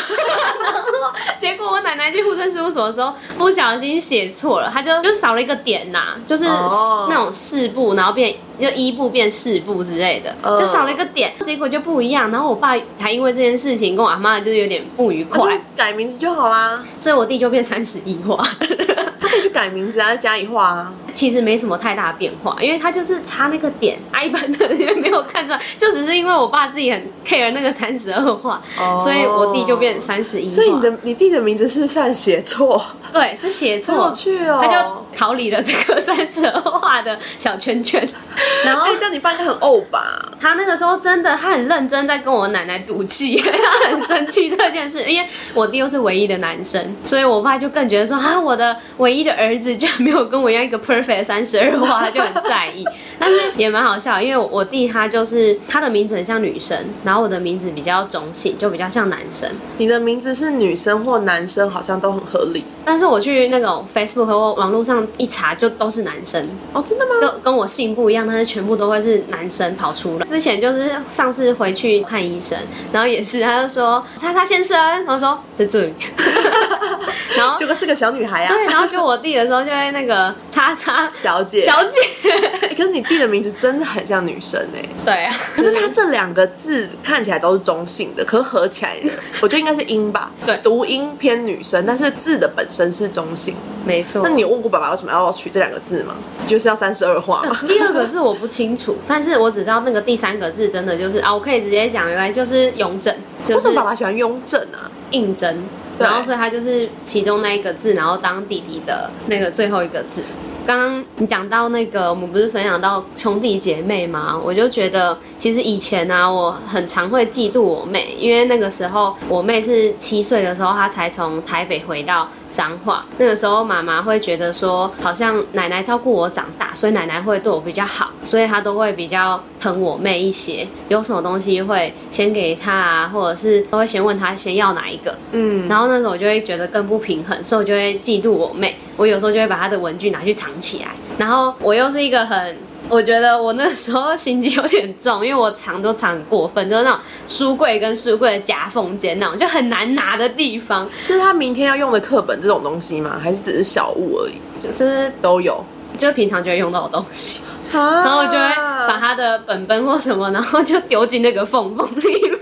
然后结果我奶奶去户政事务所的时候不小心写错了，她就就少了一个点呐、就是哦那种事部，然后变就一部变四部之类的，嗯就少了一个点，结果就不一样。然后我爸还因为这件事情跟我阿妈就是有点不愉快，改名字就好啦，所以我弟就变三十一画。他可以去改名字啊，再加一画啊。其实没什么太大变化，因为他就是差那个点，i 版的也没有看出来，就只是因为我爸自己很 care 那个三十二画，哦所以我弟就变三十一。所以你的你弟的名字是算写错，对是写错，趣哦。他就逃离了这个三十二画的小圈圈，然后哎，这样你爸应该很怄吧？他那个时候真的，他很认真在跟我奶奶赌气，他很生气这件事，因为我弟又是唯一的男生，所以我爸就更觉得说啊，我的唯一的儿子居然没有跟我一样一个 perfect 三十二花，他就很在意。但是也蛮好笑，因为我弟他就是他的名字很像女生，然后我的名字比较中性，就比较像男生。你的名字是女生或男生，好像都很合理。但是我去那种 Facebook 和网络上一查，就都是男生，哦，真的吗？就跟我姓不一样，但是全部都会是男生跑出来。之前就是上次回去看医生，然后也是，他就说叉叉先生，然后说在这里，然后结果是个小女孩啊，对，然后就我弟的时候就会那个叉叉小姐。小姐，欸可是你弟的名字真的很像女生哎、对啊，可是他这两个字看起来都是中性的，可是合起来，我觉得应该是音吧。对读音偏女生，但是字的本身是中性。没错。那你有问过爸爸为什么要取这两个字吗？就是要三十二画吗？第二个字我不清楚，但是我只知道那个第三个字真的就是啊，我可以直接讲，原来就是雍正，就是为什么爸爸喜欢雍正啊？胤禛，然后所以他就是其中那一个字，然后当弟弟的那个最后一个字。刚刚你讲到那个，我们不是分享到兄弟姐妹吗？我就觉得其实以前啊、我很常会嫉妒我妹，因为那个时候我妹是七岁的时候，她才从台北回到彰化。那个时候妈妈会觉得说，好像奶奶照顾我长大，所以奶奶会对我比较好，所以她都会比较疼我妹一些。有什么东西会先给她啊，或者是都会先问她先要哪一个。嗯，然后那时候我就会觉得更不平衡，所以我就会嫉妒我妹。我有时候就会把他的文具拿去藏起来，然后我又是一个很。我觉得我那时候心机有点重，因为我藏都藏很过分，就是那种书柜跟书柜的夹缝间那种，就很难拿的地方，是他明天要用的课本这种东西吗？还是只是小物而已？就就是都有。就平常就会用到的东西，然然后我就会把他的本本或什么，然后就丢进那个缝缝里面。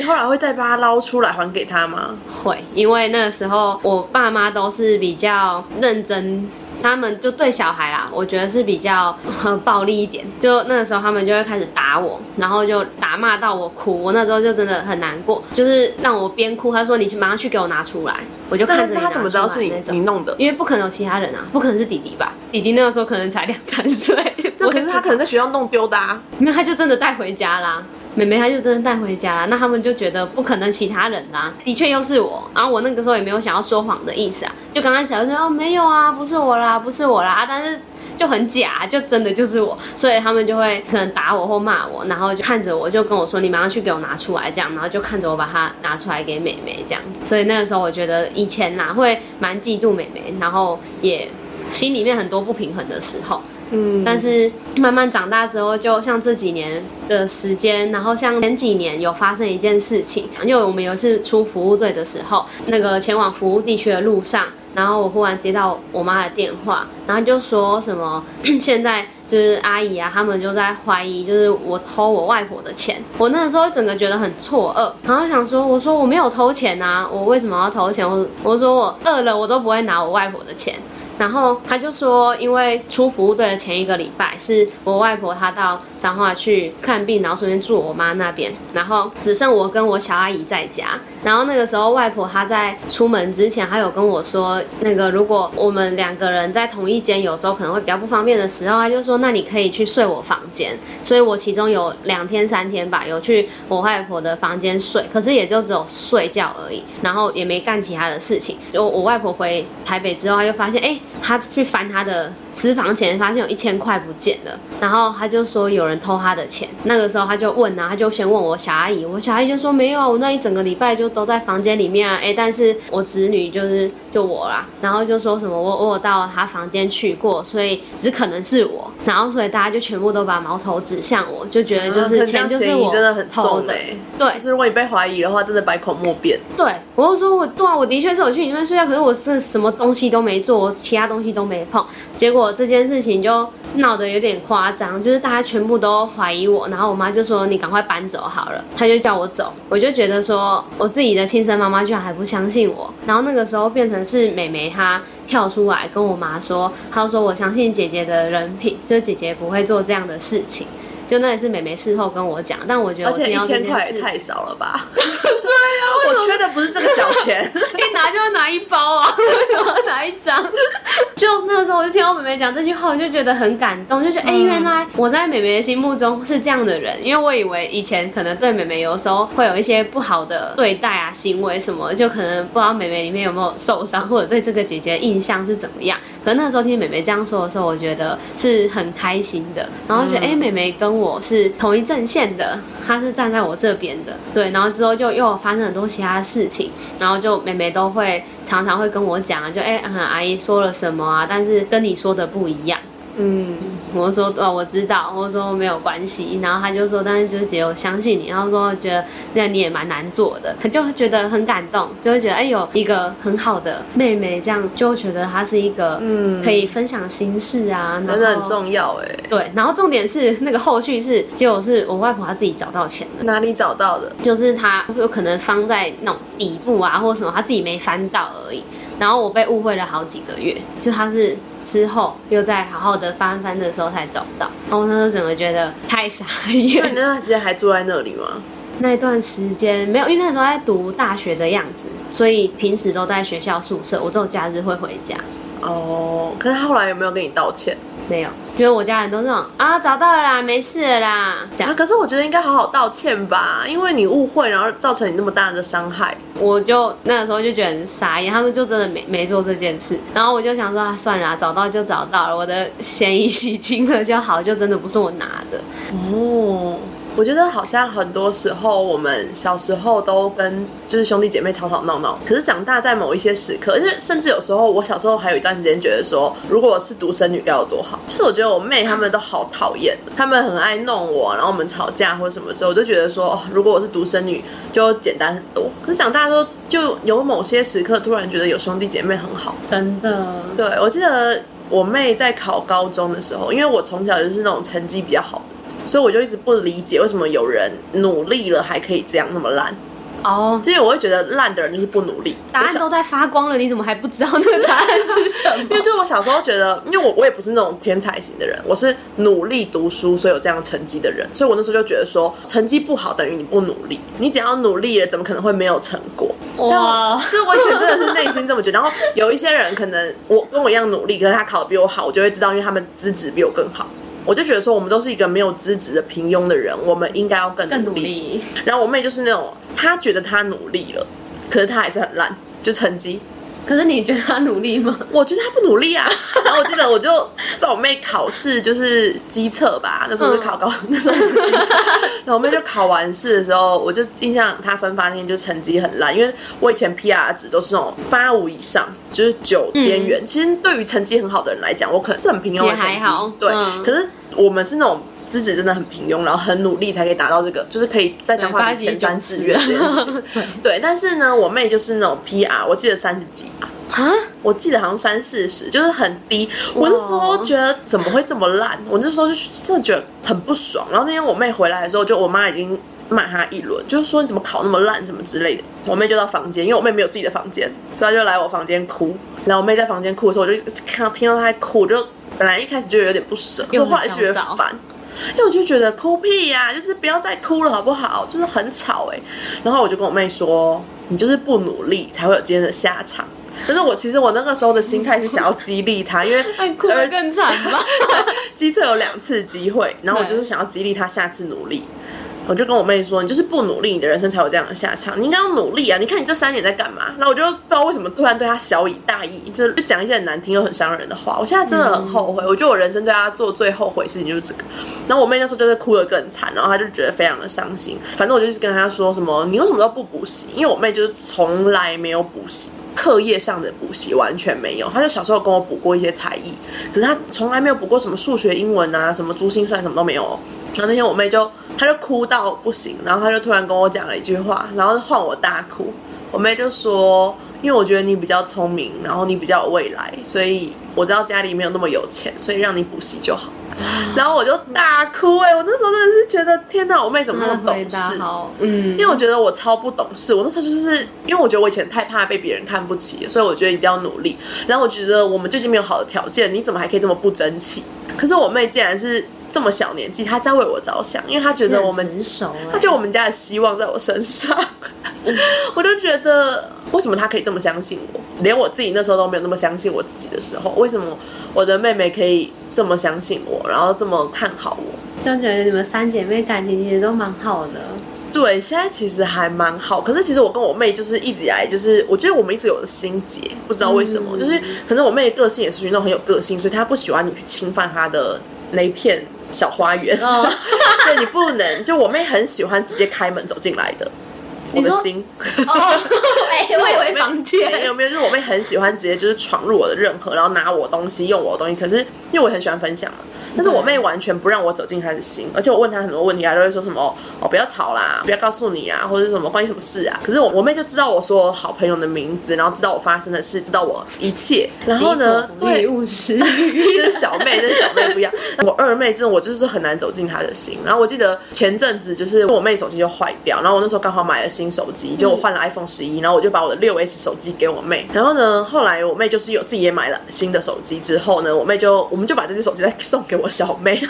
那你后来会再把它捞出来还给他吗？会，因为那个时候我爸妈都是比较认真。他们就对小孩啦，我觉得是比较呃暴力一点。就那个时候，他们就会开始打我，然后就打骂到我哭。我那时候就真的很难过，就是让我边哭，他说你去马上去给我拿出来，我就看着 他怎么知道是你你弄的？因为不可能有其他人啊，不可能是弟弟吧？弟弟那个时候可能才两三岁，那可是他可能在学校弄丢的啊。没有，他就真的带回家啦。妹妹她就真的带回家了，那他们就觉得不可能其他人啦，的确又是我，然后我那个时候也没有想要说谎的意思啊，就刚开始我说哦没有啊，不是我啦，不是我啦，但是就很假，就真的就是我，所以他们就会可能打我或骂我，然后就看着我就跟我说你马上去给我拿出来这样，然后就看着我把它拿出来给妹妹这样子，所以那个时候我觉得以前呐会蛮嫉妒妹妹，然后也心里面很多不平衡的时候。嗯，但是慢慢长大之后，就像这几年的时间，然后像前几年有发生一件事情，因为我们有一次出服务队的时候，那个前往服务地区的路上，然后我忽然接到我妈的电话，然后就说什么 现在就是阿姨啊，他们就在怀疑，就是我偷我外婆的钱。我那个时候整个觉得很错愕，然后想说，我说我没有偷钱啊，我为什么要偷钱？我我说我饿了，我都不会拿我外婆的钱。然后他就说，因为出服务队的前一个礼拜是我外婆她到彰化去看病，然后顺便住我妈那边，然后只剩我跟我小阿姨在家。然后那个时候外婆她在出门之前，她有跟我说，那个如果我们两个人在同一间，有时候可能会比较不方便的时候，她就说，那你可以去睡我房间。所以我其中有两天三天吧，有去我外婆的房间睡，可是也就只有睡觉而已，然后也没干其他的事情。就我外婆回台北之后，她就发现，哎、她去翻他的私房钱，发现有一千块不见了，然后他就说有人偷他的钱。那个时候他就问啊，他就先问我小阿姨，我小阿姨就说没有啊，我那一整个礼拜就都在房间里面啊，哎、但是我侄女就是就我啦，然后就说什么我我有到他房间去过，所以只可能是我，然后所以大家就全部都把矛头指向我，就觉得就是钱就是我真的很偷的，重哎。对就是如果你被怀疑的话，真的百口莫辩。对，我就说我对啊，我的确是我去你那边睡觉，可是我是什么东西都没做，我其他东西都没碰。结果这件事情就闹得有点夸张，就是大家全部都怀疑我，然后我妈就说你赶快搬走好了，她就叫我走。我就觉得说我自己的亲生妈妈居然还不相信我，然后那个时候变成是美眉她跳出来跟我妈说，她说我相信姐姐的人品，就是姐姐不会做这样的事情。就那也是美眉事后跟我讲，但我觉得我听到这千块件事，也太少了吧？对啊，我缺的不是这个小钱。一拿就要拿一包啊，为什么要拿一张？就那时候我就听到妹妹讲这句话，我就觉得很感动，就觉得哎、诶原来我在妹妹的心目中是这样的人，因为我以为以前可能对妹妹有时候会有一些不好的对待啊、行为什么，就可能不知道妹妹里面有没有受伤，或者对这个姐姐的印象是怎么样。可是那时候听妹妹这样说的时候，我觉得是很开心的，然后觉得哎、诶妹妹跟我是同一阵线的，他是站在我这边的，对，然后之后就又发生很多其他事情，然后就妹妹都会常常会跟我讲啊，就哎、阿姨说了什么啊，但是跟你说的不一样。嗯，我就说哦，我知道，我说没有关系，然后他就说，但是就是姐，我相信你，然后说觉得那你也蛮难做的，他就会觉得很感动，就会觉得哎有一个很好的妹妹，这样就会觉得她是一个嗯可以分享心事啊，真的很重要哎。对，然后重点是那个后续是，结果是我外婆她自己找到钱了。哪里找到的？就是她有可能放在那种底部啊，或者什么，她自己没翻到而已。然后我被误会了好几个月，就她是之后又在好好的翻翻的时候才找到。然后我那时候整个觉得太傻那你眼。那段时间还住在那里吗？那段时间没有，因为那时候在读大学的样子，所以平时都在学校宿舍，我只有假日会回家。哦，可是他后来有没有跟你道歉？没有，觉得我家人都是那种啊，找到了啦，没事了啦，这啊，样。可是我觉得应该好好道歉吧，因为你误会，然后造成你那么大的伤害。我就那个时候就觉得很傻眼，他们就真的没没做这件事，然后我就想说啊，算了啊，找到就找到了，我的嫌疑洗清了就好，就真的不是我拿的。哦，我觉得好像很多时候我们小时候都跟就是兄弟姐妹吵吵闹闹，可是长大在某一些时刻，就是甚至有时候我小时候还有一段时间觉得说，如果我是独生女该有多好。其实我觉得我妹她们都好讨厌，她们很爱弄我，然后我们吵架或者什么时候，我就觉得说，哦，如果我是独生女就简单很多。可是长大之后，就有某些时刻突然觉得有兄弟姐妹很好。真的，对，我记得我妹在考高中的时候，因为我从小就是那种成绩比较好的，所以我就一直不理解为什么有人努力了还可以这样那么烂。哦，所以我会觉得烂的人就是不努力。答案都在发光了，你怎么还不知道那个答案是什么 因？为就是我小时候觉得，因为我我也不是那种天才型的人，我是努力读书，所以有这样成绩的人，所以我那时候就觉得说，成绩不好等于你不努力，你只要努力了，怎么可能会没有成果？哇，就是我以前真的是内心这么觉得。然后有一些人可能我跟我一样努力，可是他考的比我好，我就会知道，因为他们资质比我更好。我就觉得说，我们都是一个没有资质的平庸的人，我们应该要更更努。力，然后我妹就是那种，她觉得她努力了，可是她还是很烂，就成绩。可是你觉得他努力吗？我觉得他不努力啊。然后我记得我就在我妹考试就是机测吧，那时候是考高，那时候是机测。然后我妹就考完试的时候，我就印象她分发那天就成绩很烂，因为我以前 PR 值都是那种八五以上，就是九边缘。其实对于成绩很好的人来讲，我可能是很平庸的成绩，对。嗯可是我们是那种。资质真的很平庸，然后很努力才可以达到这个，就是可以在彰化八级比前三九十志愿这件事情。对，但是呢，我妹就是那种 PR，我记得三十几吧，啊，我记得好像三四十，就是很低。我那时候觉得怎么会这么烂？我那时候就真的觉得很不爽。然后那天我妹回来的时候，就我妈已经骂她一轮，就是说你怎么考那么烂什么之类的。我妹就到房间，因为我妹没有自己的房间，所以她就来我房间哭。然后我妹在房间哭的时候，我就看到听到她在哭，我就本来一开始就有点不舍，可是又后来就觉得烦。因为我就觉得哭屁呀、就是不要再哭了好不好？就是很吵哎、然后我就跟我妹说，你就是不努力才会有今天的下场。但是我其实我那个时候的心态是想要激励她，因为那哭得更惨吧？机测有两次机会，然后我就是想要激励她下次努力。我就跟我妹说，你就是不努力，你的人生才有这样的下场。你应该要努力啊！你看你这三年在干嘛？然后我就不知道为什么突然对她小以大义，就是讲一些很难听又很伤人的话。我现在真的很后悔，我觉得我人生对她做最后悔的事情就是这个。然后我妹那时候就是哭得更惨，然后她就觉得非常的伤心。反正我就是跟她说什么，你为什么都不补习？因为我妹就是从来没有补习。课业上的补习完全没有，她就小时候跟我补过一些才艺，可是她从来没有补过什么数学、英文啊，什么珠心算什么都没有哦。然后那天我妹就，她就哭到不行，然后她就突然跟我讲了一句话，然后换我大哭。我妹就说，因为我觉得你比较聪明，然后你比较有未来，所以我知道家里没有那么有钱，所以让你补习就好。然后我就大哭哎、我那时候真的是觉得天哪，我妹怎么那么懂事？嗯因为我觉得我超不懂事，我那时候就是因为我觉得我以前太怕被别人看不起，所以我觉得一定要努力。然后我觉得我们就已经没有好的条件，你怎么还可以这么不争气？可是我妹竟然是这么小年纪，她在为我着想，因为她觉得我们她觉得我们家的希望在我身上，我就觉得为什么她可以这么相信我？连我自己那时候都没有那么相信我自己的时候，为什么我的妹妹可以这么相信我，然后这么看好我？就觉得你们三姐妹感情其实都蛮好的。对，现在其实还蛮好。可是其实我跟我妹就是一直以来就是，我觉得我们一直有心结，不知道为什么，嗯就是可能我妹的个性也是属于那种很有个性，所以她不喜欢你去侵犯她的那一片小花园。哦，对你不能，就我妹很喜欢直接开门走进来的。我的心，哦，哎、我以为房没间。有没有，就是我妹很喜欢直接就是闯入我的任何，然后拿我东西，用我的东西。可是因为我很喜欢分享嘛，但是我妹完全不让我走进她的心，而且我问她很多问题，她都会说什么哦不要吵啦，不要告诉你啊，或者是什么关你什么事啊。可是我我妹就知道我所有好朋友的名字，然后知道我发生的事，知道我一切。然后呢，对，务实，这是小妹，这是小妹不一样。我二妹真的，我就是很难走进她的心。然后我记得前阵子就是我妹手机就坏掉，然后我那时候刚好买了新手机，就我换了 iPhone 十一，然后我就把我的六 S 手机给我妹。然后呢，后来我妹就是有自己也买了新的手机之后呢，我妹就我们就把这只手机再送给我小妹。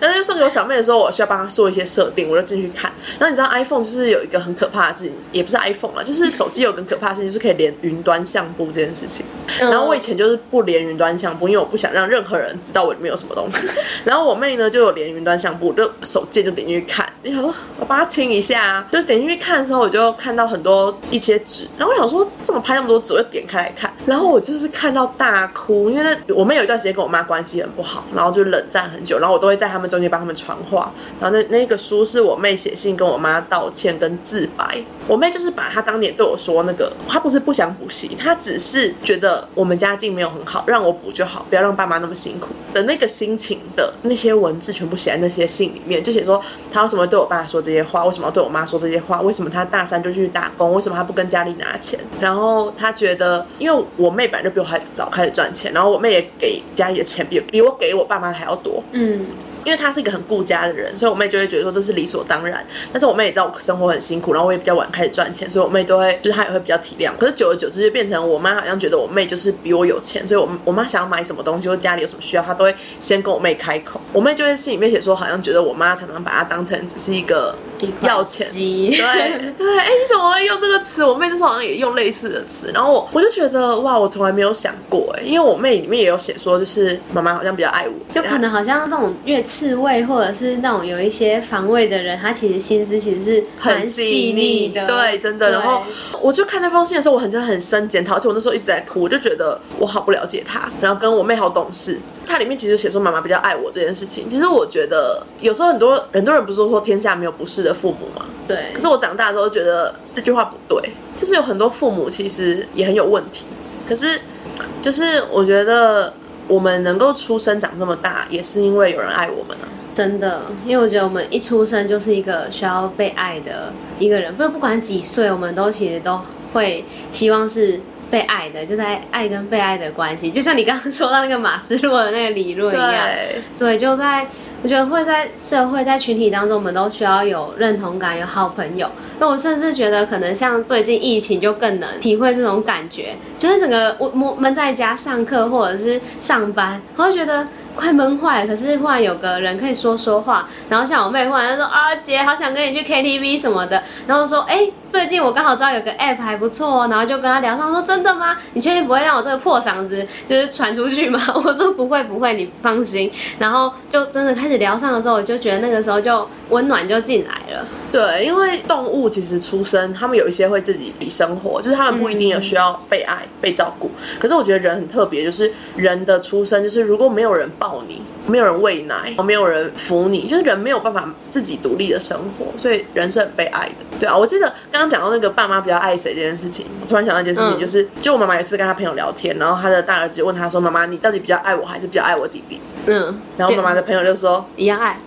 然后就送给我小妹的时候，我需要帮她做一些设定，我就进去看。然后你知道 iPhone 就是有一个很可怕的事情，也不是 iPhone 了，就是手机有个很可怕的事情，就是可以连云端相簿这件事情。然后我以前就是不连云端相簿，因为我不想让任何人知道我里面有什么东西。然后我妹呢就有连云端相簿，就手贱就点进去看。你想说我帮她清一下啊，就是点进去看的时候，我就看到很多一些纸，然后我想说怎么拍那么多纸，我就点开来看。然后我就是看到大哭，因为那我妹有一段时间跟我妈关系很不好，然后就冷战很久，然后我都会在他们中间帮他们传话。然后那那个书是我妹写信跟我妈道歉跟自白。我妹就是把她当年对我说那个，她不是不想补习，她只是觉得我们家境没有很好，让我补就好，不要让爸妈那么辛苦的那个心情的那些文字全部写在那些信里面，就写说她为什么对我爸说这些话，为什么要对我妈说这些话，为什么她大三就去打工，为什么她不跟家里拿钱，然后她觉得，因为我妹本来就比我还早开始赚钱，然后我妹也给家里的钱比比我给我爸还要多，嗯，因为她是一个很顾家的人，所以我妹就会觉得说这是理所当然。但是我妹也知道我生活很辛苦，然后我也比较晚开始赚钱，所以我妹都会就是她也会比较体谅。可是久而久之就变成我妈好像觉得我妹就是比我有钱，所以我我妈想要买什么东西或家里有什么需要，她都会先跟我妹开口。我妹就会心里面写说，好像觉得我妈常常把她当成只是一个要钱。鸡，对 对，哎、你怎么会用这个词？我妹那时候好像也用类似的词，然后我我就觉得哇，我从来没有想过哎，因为我妹里面也有写说，就是妈妈好像比较爱我，就可能好像那种越刺猬或者是那种有一些防卫的人，他其实心思其实是很细细腻的，对，真的。然后我就看那封信的时候，我很真的很深检讨，而且我那时候一直在哭，我就觉得我好不了解他，然后跟我妹好懂事。它里面其实写说妈妈比较爱我这件事情，其实我觉得有时候很多很多人不是说天下没有不是的父母嘛，对可，是我长大之后觉得这句话不对，就是有很多父母其实也很有问题。可是，就是我觉得我们能够出生长这么大，也是因为有人爱我们啊。真的，因为我觉得我们一出生就是一个需要被爱的一个人，不不管几岁，我们都其实都会希望是被爱的，就在爱跟被爱的关系，就像你刚刚说到那个马斯洛的那个理论一样，对，对，就在我觉得会在社会在群体当中，我们都需要有认同感，有好朋友。那我甚至觉得，可能像最近疫情，就更能体会这种感觉，就是整个我闷闷在家上课或者是上班，我会觉得。快闷坏了，可是忽然有个人可以说说话，然后像我妹忽然就说啊姐，好想跟你去 KTV 什么的，然后说哎、最近我刚好知道有个 app 还不错哦，然后就跟他聊上，说真的吗？你确定不会让我这个破嗓子就是传出去吗？我说不会不会，你放心。然后就真的开始聊上的时候，我就觉得那个时候就温暖就进来了。对，因为动物其实出生，他们有一些会自己生活，就是他们不一定有需要被爱、被照顾。可是我觉得人很特别，就是人的出生，就是如果没有人抱你，没有人喂奶，没有人扶你，就是人没有办法自己独立的生活，所以人是很被爱的。对啊，我记得刚刚讲到那个爸妈比较爱谁这件事情，我突然想到一件事情，嗯就是、就我妈妈也是跟她朋友聊天，然后她的大儿子就问她说：“妈妈，你到底比较爱我，还是比较爱我弟弟嗯，？”然后妈妈的朋友就说：“一样爱，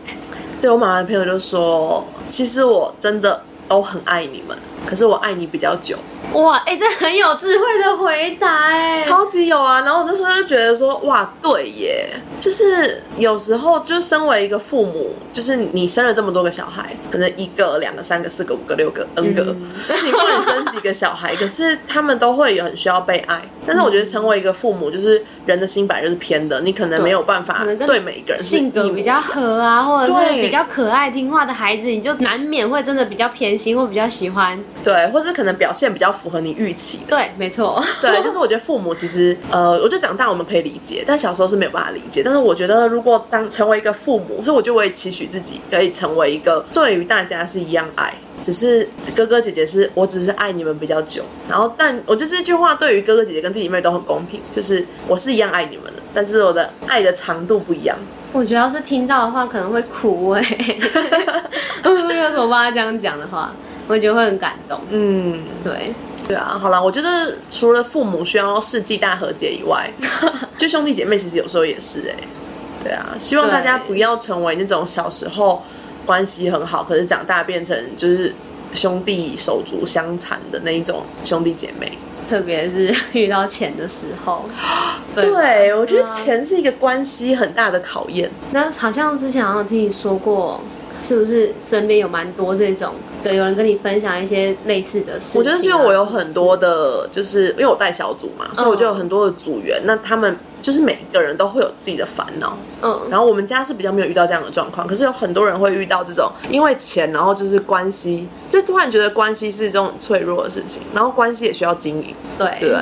对我妈妈的朋友就说，其实我真的都很爱你们，可是我爱你比较久，哇，哎、这很有智慧的回答哎，超级有啊。然后我那时候就觉得说，哇，对耶，就是有时候就身为一个父母，就是你生了这么多个小孩，可能一个、两个、三个、四个、五个、六个、N 个，嗯你不管生几个小孩，可是他们都会有很需要被爱。但是我觉得成为一个父母，就是人的心本来就是偏的，你可能没有办法对每一个人是性格比较合啊，或者是比较可爱听话的孩子，你就难免会真的比较偏心或比较喜欢。对，或是可能表现比较符合你预期的。对，没错。对，就是我觉得父母其实，呃，我觉得长大我们可以理解，但小时候是没有办法理解。但是我觉得，如果当成为一个父母，所以我觉得我也期许自己可以成为一个对于大家是一样爱，只是哥哥姐姐是我只是爱你们比较久。然后，但我觉得这句话对于哥哥姐姐跟弟弟妹都很公平，就是我是一样爱你们的，但是我的爱的长度不一样。我觉得要是听到的话，可能会哭哎、要是我爸这样讲的话，我觉得会很感动。嗯，对，对啊，好啦，我觉得除了父母需要世纪大和解以外，就兄弟姐妹其实有时候也是哎、对啊，希望大家不要成为那种小时候关系很好，可是长大变成就是兄弟手足相残的那一种兄弟姐妹。特别是遇到钱的时候，对我觉得嗯钱是一个关系很大的考验。那好像之前好像听你说过，是不是身边有蛮多这种，有人跟你分享一些类似的事情啊、我觉得是因为我有很多的，就是因为我带小组嘛，所以我就有很多的组员，那他们就是每一个人都会有自己的烦恼。嗯，然后我们家是比较没有遇到这样的状况，可是有很多人会遇到这种因为钱，然后就是关系，就突然觉得关系是这种很脆弱的事情，然后关系也需要经营，对对对？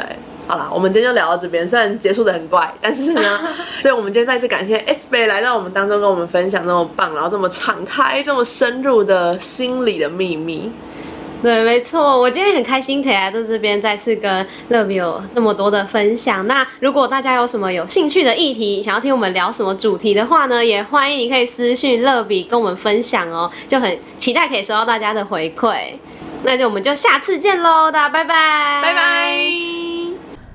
好啦，我们今天就聊到这边，虽然结束的很怪，但是呢，所以我们今天再次感谢 S 贝来到我们当中，跟我们分享那么棒，然后这么敞开、这么深入的心理的秘密。对，没错，我今天很开心可以来到这边，再次跟乐比有那么多的分享。那如果大家有什么有兴趣的议题，想要听我们聊什么主题的话呢，也欢迎你可以私讯乐比跟我们分享哦，就很期待可以收到大家的回馈。那就我们就下次见喽，大家拜拜，拜拜。